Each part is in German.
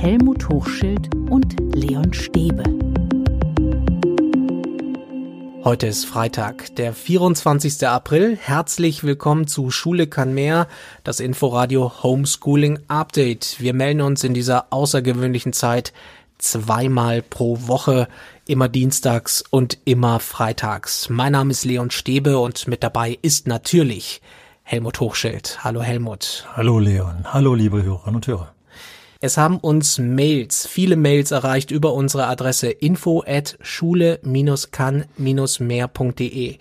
Helmut Hochschild und Leon Stäbe. Heute ist Freitag, der 24. April. Herzlich willkommen zu Schule kann mehr, das Inforadio Homeschooling Update. Wir melden uns in dieser außergewöhnlichen Zeit zweimal pro Woche, immer dienstags und immer freitags. Mein Name ist Leon Stäbe und mit dabei ist natürlich Helmut Hochschild. Hallo Helmut. Hallo Leon. Hallo liebe Hörerinnen und Hörer. Es haben uns Mails, viele Mails erreicht über unsere Adresse info at schule-kann-mehr.de.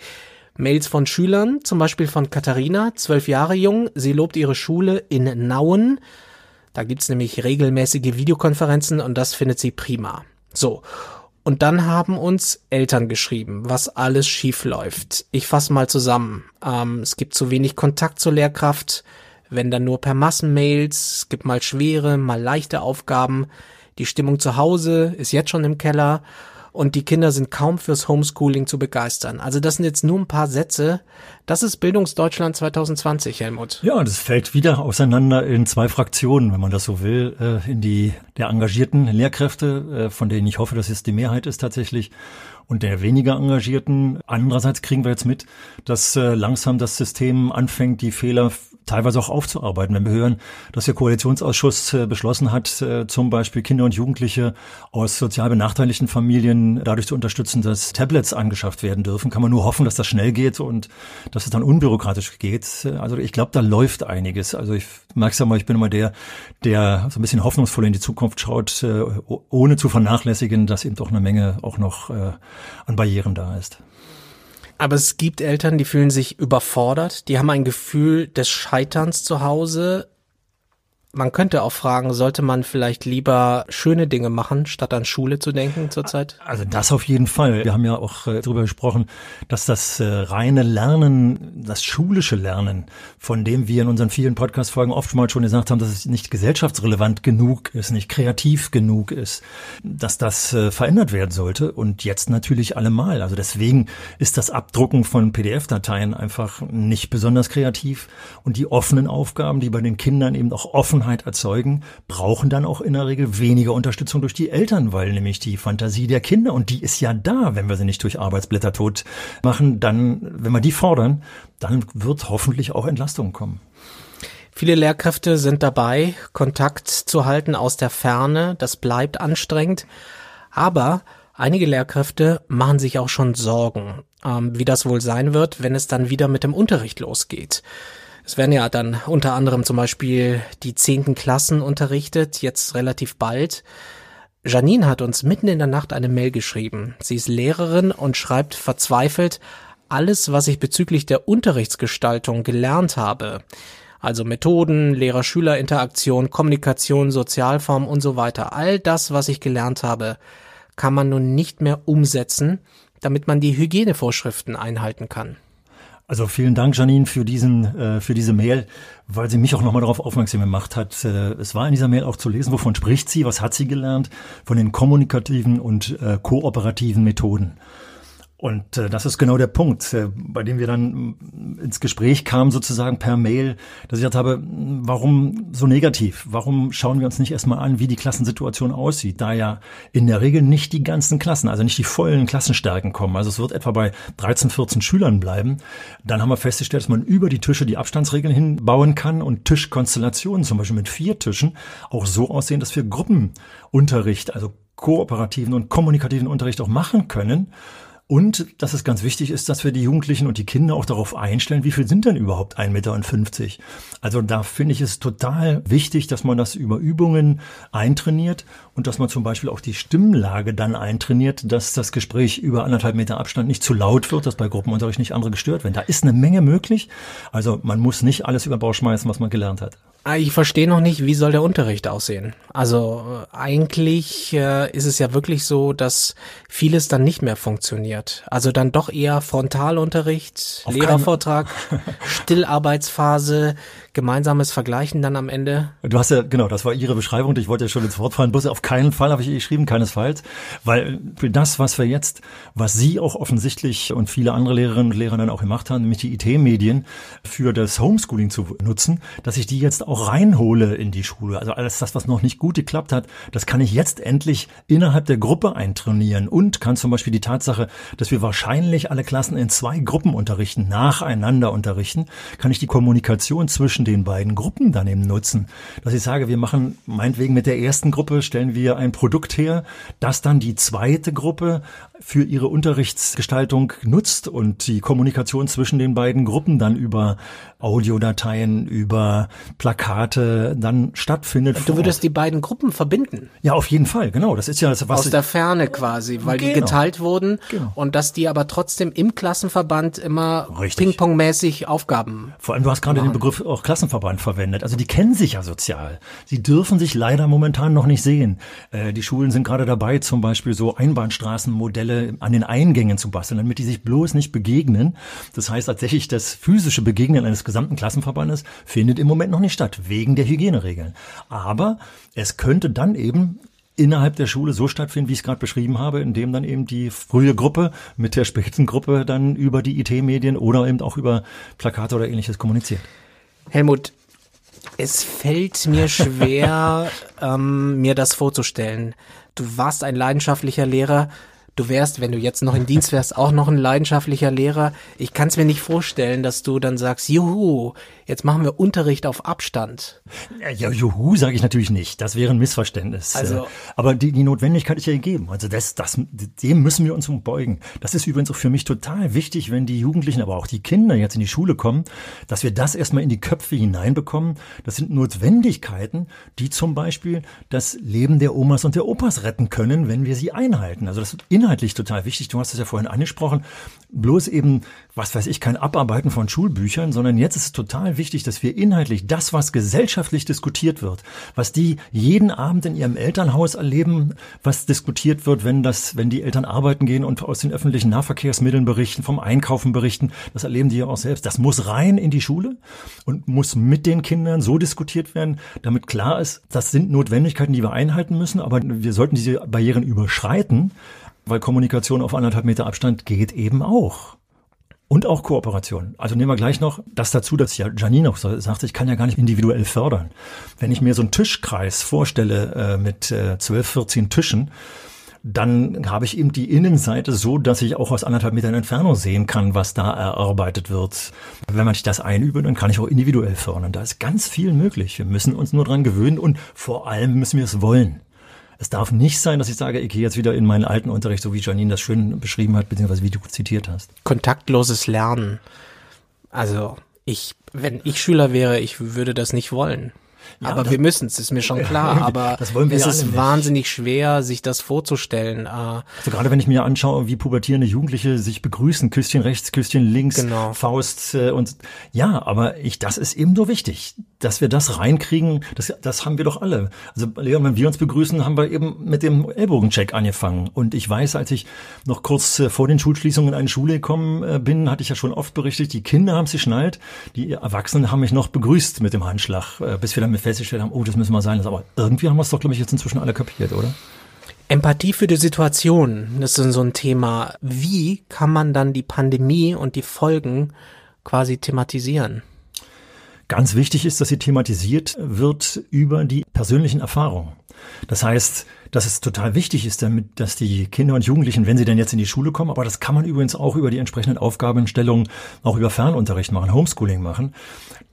Mails von Schülern, zum Beispiel von Katharina, zwölf Jahre jung. Sie lobt ihre Schule in Nauen. Da gibt's nämlich regelmäßige Videokonferenzen und das findet sie prima. So. Und dann haben uns Eltern geschrieben, was alles schief läuft. Ich fasse mal zusammen. Ähm, es gibt zu wenig Kontakt zur Lehrkraft wenn dann nur per Massenmails, es gibt mal schwere, mal leichte Aufgaben, die Stimmung zu Hause ist jetzt schon im Keller und die Kinder sind kaum fürs Homeschooling zu begeistern. Also das sind jetzt nur ein paar Sätze. Das ist Bildungsdeutschland 2020, Helmut. Ja, das fällt wieder auseinander in zwei Fraktionen, wenn man das so will, äh, in die der engagierten Lehrkräfte, äh, von denen ich hoffe, dass es die Mehrheit ist tatsächlich, und der weniger Engagierten. Andererseits kriegen wir jetzt mit, dass äh, langsam das System anfängt, die Fehler teilweise auch aufzuarbeiten. Wenn wir hören, dass der Koalitionsausschuss äh, beschlossen hat, äh, zum Beispiel Kinder und Jugendliche aus sozial benachteiligten Familien dadurch zu unterstützen, dass Tablets angeschafft werden dürfen, kann man nur hoffen, dass das schnell geht und dass es dann unbürokratisch geht. Also ich glaube, da läuft einiges. Also ich merke ja mal, ich bin immer der, der so ein bisschen hoffnungsvoll in die Zukunft schaut, äh, ohne zu vernachlässigen, dass eben doch eine Menge auch noch an Barrieren da ist. Aber es gibt Eltern, die fühlen sich überfordert, die haben ein Gefühl des Scheiterns zu Hause, man könnte auch fragen, sollte man vielleicht lieber schöne Dinge machen, statt an Schule zu denken zurzeit? Also das auf jeden Fall. Wir haben ja auch äh, darüber gesprochen, dass das äh, reine Lernen, das schulische Lernen, von dem wir in unseren vielen Podcast-Folgen oftmals schon gesagt haben, dass es nicht gesellschaftsrelevant genug ist, nicht kreativ genug ist, dass das äh, verändert werden sollte und jetzt natürlich allemal. Also deswegen ist das Abdrucken von PDF-Dateien einfach nicht besonders kreativ und die offenen Aufgaben, die bei den Kindern eben auch offen Offenheit erzeugen, brauchen dann auch in der Regel weniger Unterstützung durch die Eltern, weil nämlich die Fantasie der Kinder, und die ist ja da, wenn wir sie nicht durch Arbeitsblätter tot machen, dann, wenn wir die fordern, dann wird hoffentlich auch Entlastung kommen. Viele Lehrkräfte sind dabei, Kontakt zu halten aus der Ferne. Das bleibt anstrengend. Aber einige Lehrkräfte machen sich auch schon Sorgen, ähm, wie das wohl sein wird, wenn es dann wieder mit dem Unterricht losgeht. Es werden ja dann unter anderem zum Beispiel die zehnten Klassen unterrichtet, jetzt relativ bald. Janine hat uns mitten in der Nacht eine Mail geschrieben. Sie ist Lehrerin und schreibt verzweifelt, alles, was ich bezüglich der Unterrichtsgestaltung gelernt habe, also Methoden, Lehrer-Schüler-Interaktion, Kommunikation, Sozialform und so weiter, all das, was ich gelernt habe, kann man nun nicht mehr umsetzen, damit man die Hygienevorschriften einhalten kann. Also vielen Dank, Janine, für diesen, äh, für diese Mail, weil sie mich auch nochmal darauf aufmerksam gemacht hat. Äh, es war in dieser Mail auch zu lesen, wovon spricht sie, was hat sie gelernt von den kommunikativen und äh, kooperativen Methoden. Und äh, das ist genau der Punkt, äh, bei dem wir dann mm, ins Gespräch kamen, sozusagen per Mail, dass ich gesagt habe, warum so negativ? Warum schauen wir uns nicht erstmal an, wie die Klassensituation aussieht? Da ja in der Regel nicht die ganzen Klassen, also nicht die vollen Klassenstärken kommen. Also es wird etwa bei 13, 14 Schülern bleiben. Dann haben wir festgestellt, dass man über die Tische die Abstandsregeln hinbauen kann und Tischkonstellationen, zum Beispiel mit vier Tischen, auch so aussehen, dass wir Gruppenunterricht, also kooperativen und kommunikativen Unterricht auch machen können. Und dass es ganz wichtig ist, dass wir die Jugendlichen und die Kinder auch darauf einstellen, wie viel sind denn überhaupt 1,50 Meter. Also da finde ich es total wichtig, dass man das über Übungen eintrainiert und dass man zum Beispiel auch die Stimmlage dann eintrainiert, dass das Gespräch über anderthalb Meter Abstand nicht zu laut wird, dass bei Gruppenunterricht nicht andere gestört werden. Da ist eine Menge möglich. Also man muss nicht alles über Bauch schmeißen, was man gelernt hat. Ah, ich verstehe noch nicht, wie soll der Unterricht aussehen? Also äh, eigentlich äh, ist es ja wirklich so, dass vieles dann nicht mehr funktioniert. Also dann doch eher Frontalunterricht, Auf Lehrervortrag, Stillarbeitsphase, gemeinsames Vergleichen dann am Ende? Du hast ja, genau, das war Ihre Beschreibung. Ich wollte ja schon ins Wort fallen. Bloß auf keinen Fall habe ich geschrieben, keinesfalls. Weil für das, was wir jetzt, was Sie auch offensichtlich und viele andere Lehrerinnen und Lehrer dann auch gemacht haben, nämlich die IT-Medien für das Homeschooling zu nutzen, dass ich die jetzt auch reinhole in die Schule. Also alles das, was noch nicht gut geklappt hat, das kann ich jetzt endlich innerhalb der Gruppe eintrainieren und kann zum Beispiel die Tatsache, dass wir wahrscheinlich alle Klassen in zwei Gruppen unterrichten, nacheinander unterrichten, kann ich die Kommunikation zwischen den beiden Gruppen dann eben nutzen. Dass ich sage, wir machen meinetwegen mit der ersten Gruppe stellen wir ein Produkt her, das dann die zweite Gruppe für ihre Unterrichtsgestaltung nutzt und die Kommunikation zwischen den beiden Gruppen dann über Audiodateien, über Plakate dann stattfindet. Du würdest die beiden Gruppen verbinden. Ja, auf jeden Fall, genau. Das ist ja das, was aus der Ferne quasi, weil genau. die geteilt wurden genau. und dass die aber trotzdem im Klassenverband immer Ping-Pong-mäßig Aufgaben. Vor allem, du hast gerade machen. den Begriff auch Klassenverband verwendet. Also die kennen sich ja sozial. Sie dürfen sich leider momentan noch nicht sehen. Äh, die Schulen sind gerade dabei, zum Beispiel so Einbahnstraßenmodelle an den Eingängen zu basteln, damit die sich bloß nicht begegnen. Das heißt tatsächlich, das physische Begegnen eines gesamten Klassenverbandes findet im Moment noch nicht statt, wegen der Hygieneregeln. Aber es könnte dann eben innerhalb der Schule so stattfinden, wie ich es gerade beschrieben habe, indem dann eben die frühe Gruppe mit der späten Gruppe dann über die IT-Medien oder eben auch über Plakate oder ähnliches kommuniziert. Helmut, es fällt mir schwer, ähm, mir das vorzustellen. Du warst ein leidenschaftlicher Lehrer du wärst, wenn du jetzt noch in Dienst wärst, auch noch ein leidenschaftlicher Lehrer. Ich kann es mir nicht vorstellen, dass du dann sagst, juhu, jetzt machen wir Unterricht auf Abstand. Ja, juhu sage ich natürlich nicht. Das wäre ein Missverständnis. Also, Aber die, die Notwendigkeit ist ja gegeben. Also das, das, dem müssen wir uns umbeugen. Das ist übrigens auch für mich total wichtig, wenn die Jugendlichen, aber auch die Kinder jetzt in die Schule kommen, dass wir das erstmal in die Köpfe hineinbekommen. Das sind Notwendigkeiten, die zum Beispiel das Leben der Omas und der Opas retten können, wenn wir sie einhalten. Also das inhaltlich total wichtig. Du hast es ja vorhin angesprochen. Bloß eben, was weiß ich, kein Abarbeiten von Schulbüchern, sondern jetzt ist es total wichtig, dass wir inhaltlich das, was gesellschaftlich diskutiert wird, was die jeden Abend in ihrem Elternhaus erleben, was diskutiert wird, wenn das, wenn die Eltern arbeiten gehen und aus den öffentlichen Nahverkehrsmitteln berichten, vom Einkaufen berichten, das erleben die ja auch selbst. Das muss rein in die Schule und muss mit den Kindern so diskutiert werden, damit klar ist, das sind Notwendigkeiten, die wir einhalten müssen, aber wir sollten diese Barrieren überschreiten, weil Kommunikation auf anderthalb Meter Abstand geht eben auch. Und auch Kooperation. Also nehmen wir gleich noch das dazu, dass ja Janine auch sagt, ich kann ja gar nicht individuell fördern. Wenn ich mir so einen Tischkreis vorstelle äh, mit äh, 12, 14 Tischen, dann habe ich eben die Innenseite so, dass ich auch aus anderthalb Metern Entfernung sehen kann, was da erarbeitet wird. Wenn man sich das einübt, dann kann ich auch individuell fördern. Da ist ganz viel möglich. Wir müssen uns nur dran gewöhnen und vor allem müssen wir es wollen. Es darf nicht sein, dass ich sage, ich gehe jetzt wieder in meinen alten Unterricht, so wie Janine das schön beschrieben hat, beziehungsweise wie du zitiert hast. Kontaktloses Lernen. Also ich, wenn ich Schüler wäre, ich würde das nicht wollen. Ja, aber wir müssen es, ist mir schon klar. Aber es ist wahnsinnig schwer, sich das vorzustellen. Äh, also gerade wenn ich mir anschaue, wie pubertierende Jugendliche sich begrüßen, Küsschen rechts, Küsschen links, genau. Faust äh, und ja, aber ich, das ist eben so wichtig, dass wir das reinkriegen. Das, das haben wir doch alle. Also Leon, wenn wir uns begrüßen, haben wir eben mit dem Ellbogencheck angefangen. Und ich weiß, als ich noch kurz äh, vor den Schulschließungen in eine Schule gekommen bin, hatte ich ja schon oft berichtet, die Kinder haben sich schnallt, die Erwachsenen haben mich noch begrüßt mit dem Handschlag, bis wir dann festgestellt haben, oh, das müssen wir sein. Aber irgendwie haben wir es doch, glaube ich, jetzt inzwischen alle kapiert, oder? Empathie für die Situation, das ist so ein Thema. Wie kann man dann die Pandemie und die Folgen quasi thematisieren? Ganz wichtig ist, dass sie thematisiert wird über die persönlichen Erfahrungen. Das heißt, dass es total wichtig ist, damit, dass die Kinder und Jugendlichen, wenn sie denn jetzt in die Schule kommen, aber das kann man übrigens auch über die entsprechenden Aufgabenstellungen, auch über Fernunterricht machen, Homeschooling machen,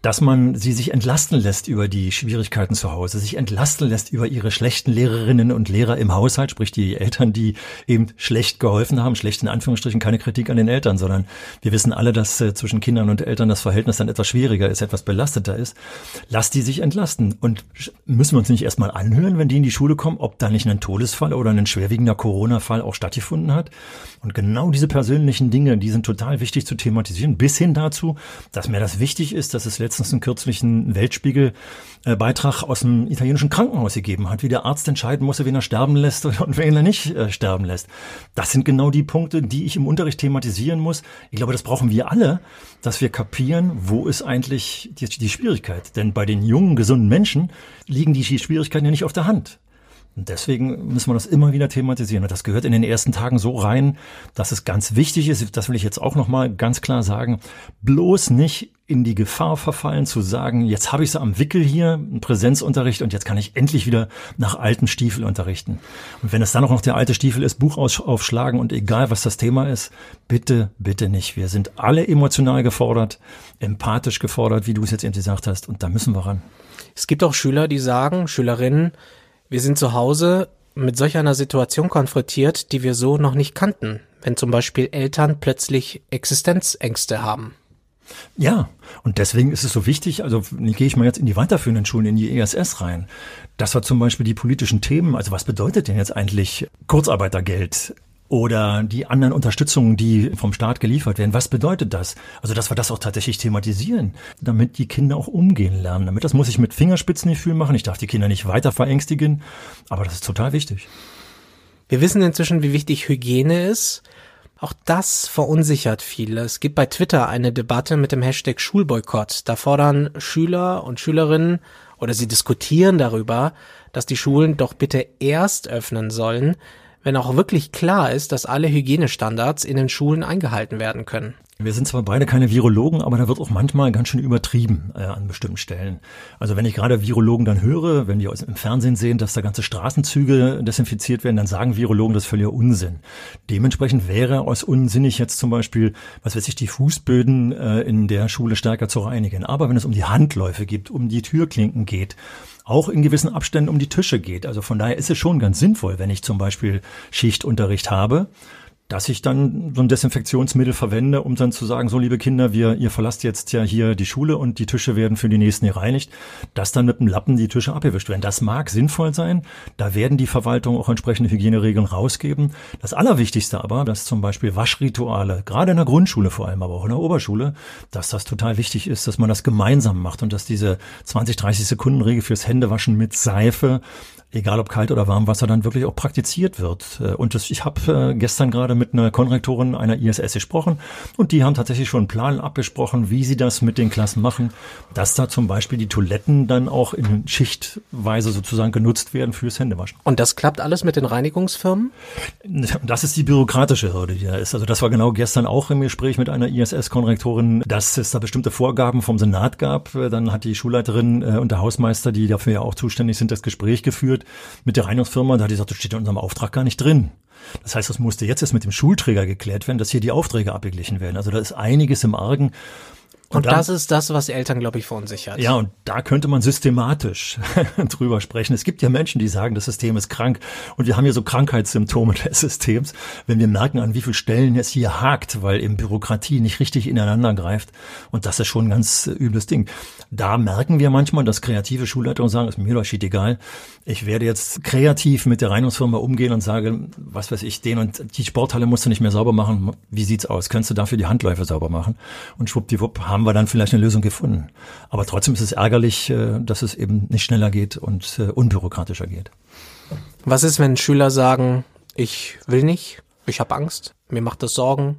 dass man sie sich entlasten lässt über die Schwierigkeiten zu Hause, sich entlasten lässt über ihre schlechten Lehrerinnen und Lehrer im Haushalt, sprich die Eltern, die eben schlecht geholfen haben, schlecht in Anführungsstrichen, keine Kritik an den Eltern, sondern wir wissen alle, dass äh, zwischen Kindern und Eltern das Verhältnis dann etwas schwieriger ist, etwas belasteter ist. Lass die sich entlasten und müssen wir uns nicht erstmal anhören, wenn die in die Schule kommen, ob da nicht ein Todesfall oder ein schwerwiegender Corona-Fall auch stattgefunden hat. Und genau diese persönlichen Dinge, die sind total wichtig zu thematisieren, bis hin dazu, dass mir das wichtig ist, dass es letztens einen kürzlichen Weltspiegel-Beitrag aus dem italienischen Krankenhaus gegeben hat, wie der Arzt entscheiden musste, wen er sterben lässt und wen er nicht äh, sterben lässt. Das sind genau die Punkte, die ich im Unterricht thematisieren muss. Ich glaube, das brauchen wir alle, dass wir kapieren, wo ist eigentlich die, die Schwierigkeit. Denn bei den jungen, gesunden Menschen liegen die Schwierigkeiten ja nicht auf der Hand. Und deswegen müssen wir das immer wieder thematisieren. Und das gehört in den ersten Tagen so rein, dass es ganz wichtig ist, das will ich jetzt auch nochmal ganz klar sagen, bloß nicht in die Gefahr verfallen zu sagen, jetzt habe ich es am Wickel hier, einen Präsenzunterricht und jetzt kann ich endlich wieder nach alten Stiefel unterrichten. Und wenn es dann auch noch der alte Stiefel ist, Buch aufschlagen und egal was das Thema ist, bitte, bitte nicht. Wir sind alle emotional gefordert, empathisch gefordert, wie du es jetzt eben gesagt hast und da müssen wir ran. Es gibt auch Schüler, die sagen, Schülerinnen, wir sind zu Hause mit solch einer Situation konfrontiert, die wir so noch nicht kannten, wenn zum Beispiel Eltern plötzlich Existenzängste haben. Ja, und deswegen ist es so wichtig, also gehe ich mal jetzt in die weiterführenden Schulen, in die ESS rein, dass wir zum Beispiel die politischen Themen, also was bedeutet denn jetzt eigentlich Kurzarbeitergeld? Oder die anderen Unterstützungen, die vom Staat geliefert werden. Was bedeutet das? Also, dass wir das auch tatsächlich thematisieren, damit die Kinder auch umgehen lernen. Damit das muss ich mit Fingerspitzengefühl machen. Ich darf die Kinder nicht weiter verängstigen, aber das ist total wichtig. Wir wissen inzwischen, wie wichtig Hygiene ist. Auch das verunsichert viele. Es gibt bei Twitter eine Debatte mit dem Hashtag Schulboykott. Da fordern Schüler und Schülerinnen oder sie diskutieren darüber, dass die Schulen doch bitte erst öffnen sollen, wenn auch wirklich klar ist, dass alle Hygienestandards in den Schulen eingehalten werden können. Wir sind zwar beide keine Virologen, aber da wird auch manchmal ganz schön übertrieben äh, an bestimmten Stellen. Also wenn ich gerade Virologen dann höre, wenn die im Fernsehen sehen, dass da ganze Straßenzüge desinfiziert werden, dann sagen Virologen, das ist völliger Unsinn. Dementsprechend wäre es unsinnig jetzt zum Beispiel, was weiß ich, die Fußböden äh, in der Schule stärker zu reinigen. Aber wenn es um die Handläufe geht, um die Türklinken geht, auch in gewissen Abständen um die Tische geht. Also von daher ist es schon ganz sinnvoll, wenn ich zum Beispiel Schichtunterricht habe, dass ich dann so ein Desinfektionsmittel verwende, um dann zu sagen, so liebe Kinder, wir, ihr verlasst jetzt ja hier die Schule und die Tische werden für die nächsten gereinigt, dass dann mit dem Lappen die Tische abgewischt werden. Das mag sinnvoll sein. Da werden die Verwaltungen auch entsprechende Hygieneregeln rausgeben. Das Allerwichtigste aber, dass zum Beispiel Waschrituale, gerade in der Grundschule vor allem, aber auch in der Oberschule, dass das total wichtig ist, dass man das gemeinsam macht und dass diese 20, 30 Sekunden Regel fürs Händewaschen mit Seife egal ob kalt oder warm Wasser, dann wirklich auch praktiziert wird. Äh, und das, ich habe äh, gestern gerade mit einer Konrektorin einer ISS gesprochen und die haben tatsächlich schon einen Plan abgesprochen, wie sie das mit den Klassen machen, dass da zum Beispiel die Toiletten dann auch in Schichtweise sozusagen genutzt werden fürs Händewaschen. Und das klappt alles mit den Reinigungsfirmen? Das ist die bürokratische Hürde, die da ist. Also das war genau gestern auch im Gespräch mit einer ISS-Konrektorin, dass es da bestimmte Vorgaben vom Senat gab. Dann hat die Schulleiterin äh, und der Hausmeister, die dafür ja auch zuständig sind, das Gespräch geführt mit der Reinigungsfirma, da hat die gesagt, das steht in unserem Auftrag gar nicht drin. Das heißt, das musste jetzt erst mit dem Schulträger geklärt werden, dass hier die Aufträge abgeglichen werden. Also da ist einiges im Argen. Und, und dann, das ist das, was Eltern, glaube ich, verunsichert. Ja, und da könnte man systematisch drüber sprechen. Es gibt ja Menschen, die sagen, das System ist krank. Und wir haben hier so Krankheitssymptome des Systems, wenn wir merken, an wie vielen Stellen es hier hakt, weil eben Bürokratie nicht richtig ineinander greift. Und das ist schon ein ganz übles Ding. Da merken wir manchmal, dass kreative Schulleitungen sagen, ist mir doch shit egal. Ich werde jetzt kreativ mit der Reinigungsfirma umgehen und sage, was weiß ich, den und die Sporthalle musst du nicht mehr sauber machen. Wie sieht's aus? Könntest du dafür die Handläufe sauber machen? Und schwuppdiwupp haben wir dann vielleicht eine Lösung gefunden. Aber trotzdem ist es ärgerlich, äh, dass es eben nicht schneller geht und äh, unbürokratischer geht. Was ist, wenn Schüler sagen, ich will nicht, ich habe Angst, mir macht das Sorgen,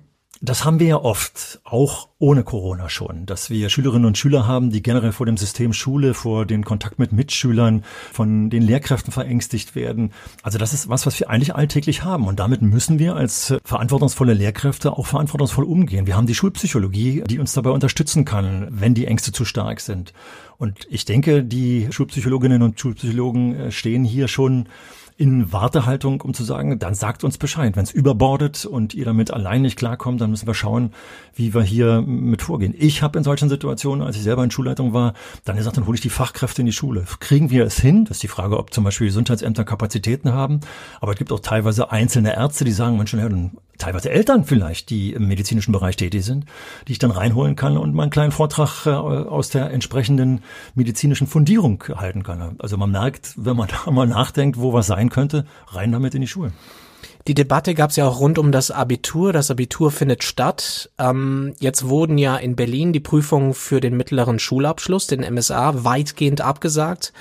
das haben wir ja oft, auch ohne Corona schon, dass wir Schülerinnen und Schüler haben, die generell vor dem System Schule, vor den Kontakt mit Mitschülern, von den Lehrkräften verängstigt werden. Also das ist was, was wir eigentlich alltäglich haben. Und damit müssen wir als verantwortungsvolle Lehrkräfte auch verantwortungsvoll umgehen. Wir haben die Schulpsychologie, die uns dabei unterstützen kann, wenn die Ängste zu stark sind. Und ich denke, die Schulpsychologinnen und Schulpsychologen äh, stehen hier schon in Wartehaltung, um zu sagen, dann sagt uns Bescheid. Wenn es überbordet und ihr damit allein nicht klarkommt, dann müssen wir schauen, wie wir hier mit vorgehen. Ich habe in solchen Situationen, als ich selber in Schulleitung war, dann gesagt, dann hole ich die Fachkräfte in die Schule. Kriegen wir es hin? Das ist die Frage, ob zum Beispiel Gesundheitsämter Kapazitäten haben. Aber es gibt auch teilweise einzelne Ärzte, die sagen, Mensch, ja, teilweise Eltern vielleicht, die im medizinischen Bereich tätig sind, die ich dann reinholen kann und meinen kleinen Vortrag äh, aus der entsprechenden medizinischen Fundierung halten kann. Also man merkt, wenn man da mal nachdenkt, wo was sein könnte, rein damit in die Schulen. Die Debatte gab es ja auch rund um das Abitur. Das Abitur findet statt. Ähm, jetzt wurden ja in Berlin die Prüfungen für den mittleren Schulabschluss, den MSA, weitgehend abgesagt.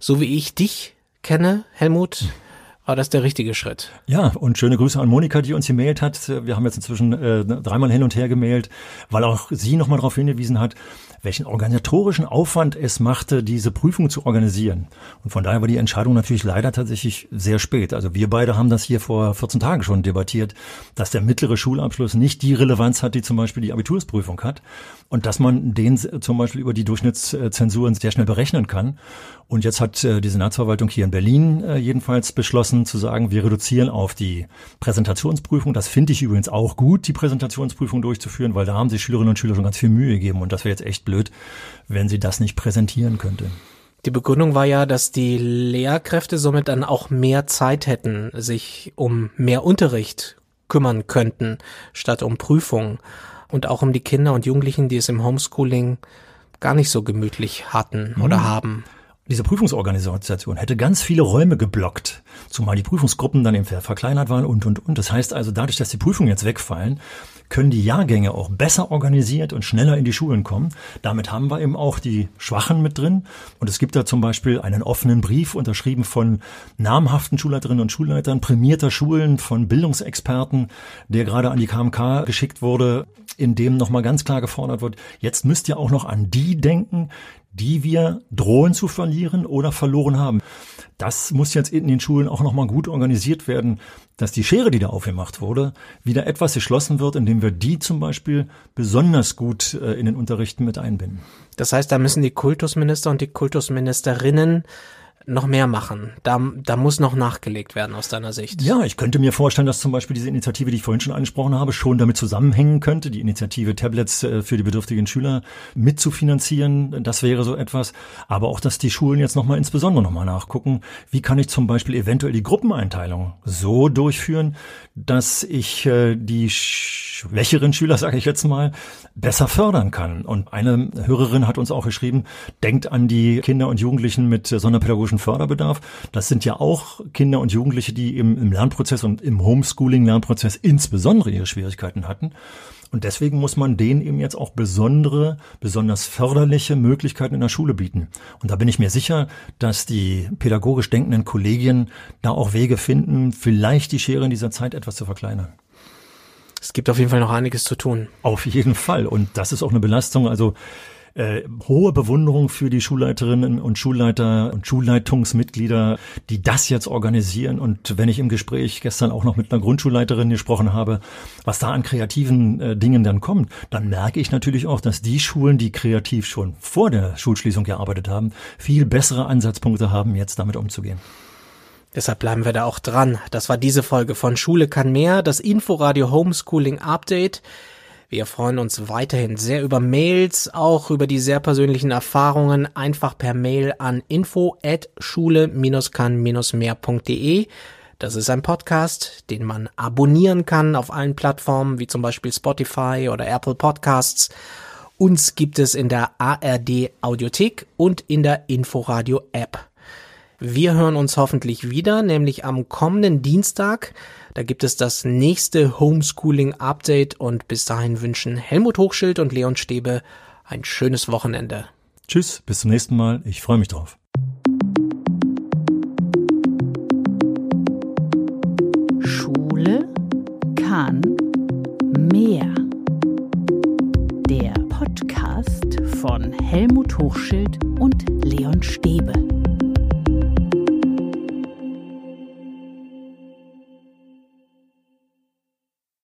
So wie ich dich kenne, Helmut, war das der richtige Schritt. Ja, und schöne Grüße an Monika, die uns gemailt hat. Wir haben jetzt inzwischen äh, dreimal hin und her gemailt, weil auch sie nochmal darauf hingewiesen hat, welchen organisatorischen Aufwand es machte, diese Prüfung zu organisieren. Und von daher war die Entscheidung natürlich leider tatsächlich sehr spät. Also wir beide haben das hier vor 14 Tagen schon debattiert, dass der mittlere Schulabschluss nicht die Relevanz hat, die zum Beispiel die Abitursprüfung hat. Und dass man den zum Beispiel über die Durchschnittszensuren sehr schnell berechnen kann. Und jetzt hat äh, die Senatsverwaltung hier in Berlin äh, jedenfalls beschlossen zu sagen, wir reduzieren auf die Präsentationsprüfung. Das finde ich übrigens auch gut, die Präsentationsprüfung durchzuführen, weil da haben sich Schülerinnen und Schüler schon ganz viel Mühe gegeben. Und das wäre jetzt echt blöd, wenn sie das nicht präsentieren könnte. Die Begründung war ja, dass die Lehrkräfte somit dann auch mehr Zeit hätten, sich um mehr Unterricht kümmern könnten, statt um Prüfungen. Und auch um die Kinder und Jugendlichen, die es im Homeschooling gar nicht so gemütlich hatten oder mhm. haben. Diese Prüfungsorganisation hätte ganz viele Räume geblockt, zumal die Prüfungsgruppen dann eben verkleinert waren und, und, und. Das heißt also, dadurch, dass die Prüfungen jetzt wegfallen, können die Jahrgänge auch besser organisiert und schneller in die Schulen kommen. Damit haben wir eben auch die Schwachen mit drin. Und es gibt da zum Beispiel einen offenen Brief unterschrieben von namhaften Schulleiterinnen und Schulleitern, prämierter Schulen, von Bildungsexperten, der gerade an die KMK geschickt wurde, in dem nochmal ganz klar gefordert wird, jetzt müsst ihr auch noch an die denken, die wir drohen zu verlieren oder verloren haben. Das muss jetzt in den Schulen auch nochmal gut organisiert werden, dass die Schere, die da aufgemacht wurde, wieder etwas geschlossen wird, indem wir die zum Beispiel besonders gut äh, in den Unterrichten mit einbinden. Das heißt, da müssen die Kultusminister und die Kultusministerinnen noch mehr machen. Da, da muss noch nachgelegt werden aus deiner Sicht. Ja, ich könnte mir vorstellen, dass zum Beispiel diese Initiative, die ich vorhin schon angesprochen habe, schon damit zusammenhängen könnte, die Initiative Tablets äh, für die bedürftigen Schüler mitzufinanzieren. Das wäre so etwas. Aber auch, dass die Schulen jetzt nochmal insbesondere nochmal nachgucken, wie kann ich zum Beispiel eventuell die Gruppeneinteilung so durchführen, dass ich äh, die schwächeren Schüler, sage ich jetzt mal, besser fördern kann. Und eine Hörerin hat uns auch geschrieben, denkt an die Kinder und Jugendlichen mit sonderpädagogischen Förderbedarf. Das sind ja auch Kinder und Jugendliche, die im, im Lernprozess und im Homeschooling-Lernprozess insbesondere ihre Schwierigkeiten hatten. Und deswegen muss man denen eben jetzt auch besondere, besonders förderliche Möglichkeiten in der Schule bieten. Und da bin ich mir sicher, dass die pädagogisch denkenden Kollegien da auch Wege finden, vielleicht die Schere in dieser Zeit etwas zu verkleinern. Es gibt auf jeden Fall noch einiges zu tun. Auf jeden Fall. Und das ist auch eine Belastung. Also äh, hohe Bewunderung für die Schulleiterinnen und Schulleiter und Schulleitungsmitglieder, die das jetzt organisieren. Und wenn ich im Gespräch gestern auch noch mit einer Grundschulleiterin gesprochen habe, was da an kreativen äh, Dingen dann kommt, dann merke ich natürlich auch, dass die Schulen, die kreativ schon vor der Schulschließung gearbeitet haben, viel bessere Ansatzpunkte haben, jetzt damit umzugehen. Deshalb bleiben wir da auch dran. Das war diese Folge von Schule kann mehr, das Inforadio Homeschooling Update. Wir freuen uns weiterhin sehr über Mails, auch über die sehr persönlichen Erfahrungen, einfach per Mail an info at schule-kann-mehr.de. Das ist ein Podcast, den man abonnieren kann auf allen Plattformen, wie zum Beispiel Spotify oder Apple Podcasts. Uns gibt es in der ARD Audiothek und in der Inforadio App. Wir hören uns hoffentlich wieder, nämlich am kommenden Dienstag. Da gibt es das nächste Homeschooling Update und bis dahin wünschen Helmut Hochschild und Leon Stäbe ein schönes Wochenende. Tschüss, bis zum nächsten Mal. Ich freue mich drauf. Schule kann mehr. Der Podcast von Helmut Hochschild und Leon Stäbe.